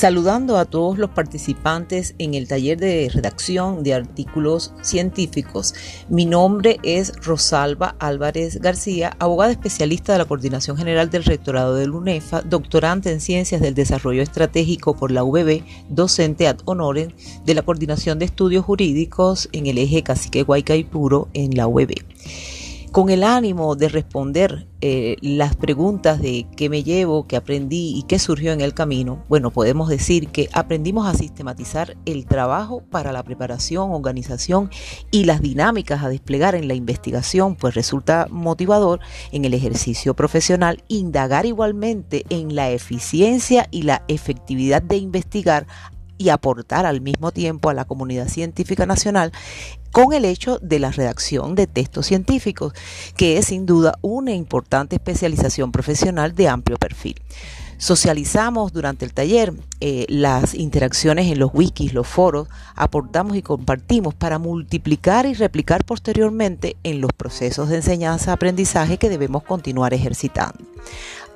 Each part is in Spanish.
saludando a todos los participantes en el taller de redacción de artículos científicos. Mi nombre es Rosalba Álvarez García, abogada especialista de la Coordinación General del Rectorado del UNEFA, doctorante en Ciencias del Desarrollo Estratégico por la UBB, docente ad honorem de la Coordinación de Estudios Jurídicos en el eje Cacique Guaycaipuro en la UBB con el ánimo de responder eh, las preguntas de qué me llevo, qué aprendí y qué surgió en el camino, bueno, podemos decir que aprendimos a sistematizar el trabajo para la preparación, organización y las dinámicas a desplegar en la investigación, pues resulta motivador en el ejercicio profesional indagar igualmente en la eficiencia y la efectividad de investigar y aportar al mismo tiempo a la comunidad científica nacional con el hecho de la redacción de textos científicos, que es sin duda una importante especialización profesional de amplio perfil. Socializamos durante el taller eh, las interacciones en los wikis, los foros, aportamos y compartimos para multiplicar y replicar posteriormente en los procesos de enseñanza-aprendizaje que debemos continuar ejercitando.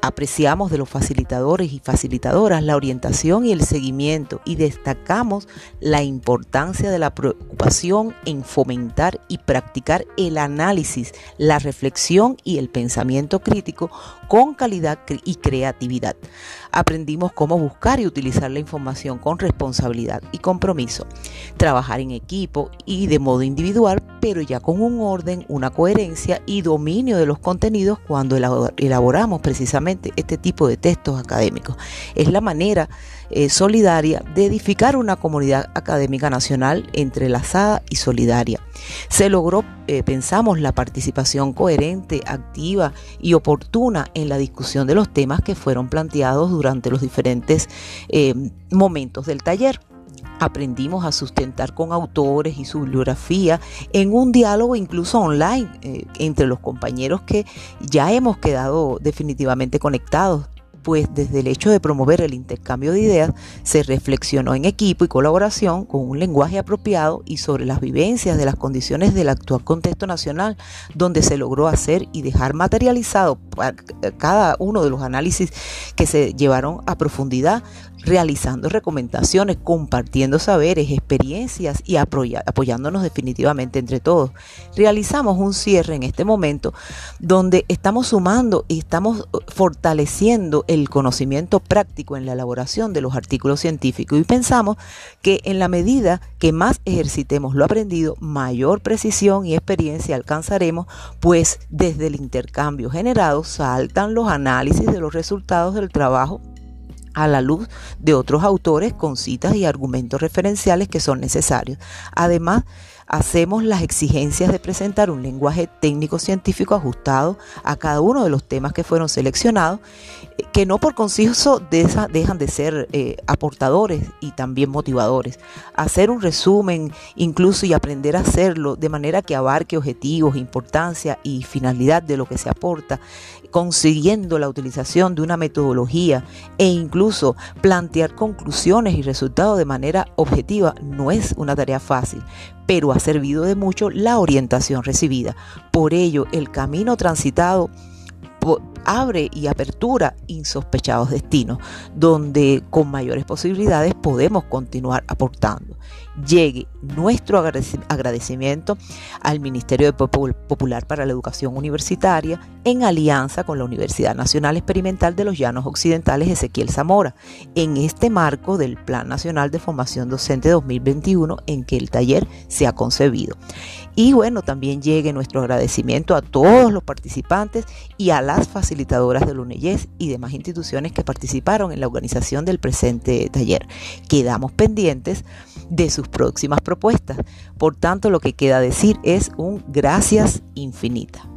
Apreciamos de los facilitadores y facilitadoras la orientación y el seguimiento y destacamos la importancia de la preocupación en fomentar y practicar el análisis, la reflexión y el pensamiento crítico con calidad y creatividad. Aprendimos cómo buscar y utilizar la información con responsabilidad y compromiso, trabajar en equipo y de modo individual, pero ya con un orden, una coherencia y dominio de los contenidos cuando elaboramos precisamente este tipo de textos académicos. Es la manera eh, solidaria de edificar una comunidad académica nacional entrelazada y solidaria. Se logró, eh, pensamos, la participación coherente, activa y oportuna en la discusión de los temas que fueron planteados durante los diferentes eh, momentos del taller aprendimos a sustentar con autores y su bibliografía en un diálogo incluso online entre los compañeros que ya hemos quedado definitivamente conectados pues desde el hecho de promover el intercambio de ideas se reflexionó en equipo y colaboración con un lenguaje apropiado y sobre las vivencias de las condiciones del actual contexto nacional, donde se logró hacer y dejar materializado cada uno de los análisis que se llevaron a profundidad realizando recomendaciones, compartiendo saberes, experiencias y apoyándonos definitivamente entre todos. Realizamos un cierre en este momento donde estamos sumando y estamos fortaleciendo el conocimiento práctico en la elaboración de los artículos científicos y pensamos que en la medida que más ejercitemos lo aprendido, mayor precisión y experiencia alcanzaremos, pues desde el intercambio generado saltan los análisis de los resultados del trabajo a la luz de otros autores con citas y argumentos referenciales que son necesarios. Además, hacemos las exigencias de presentar un lenguaje técnico científico ajustado a cada uno de los temas que fueron seleccionados, que no por conciso dejan de ser eh, aportadores y también motivadores. Hacer un resumen incluso y aprender a hacerlo de manera que abarque objetivos, importancia y finalidad de lo que se aporta, consiguiendo la utilización de una metodología e incluso plantear conclusiones y resultados de manera objetiva no es una tarea fácil, pero ha servido de mucho la orientación recibida. Por ello, el camino transitado abre y apertura insospechados destinos, donde con mayores posibilidades podemos continuar aportando. Llegue nuestro agradecimiento al Ministerio Popular para la Educación Universitaria en alianza con la Universidad Nacional Experimental de los Llanos Occidentales Ezequiel Zamora, en este marco del Plan Nacional de Formación Docente 2021 en que el taller se ha concebido. Y bueno, también llegue nuestro agradecimiento a todos los participantes y a las facilitadoras del UNEYES y demás instituciones que participaron en la organización del presente taller. Quedamos pendientes de sus próximas propuestas. Por tanto, lo que queda decir es un gracias infinita.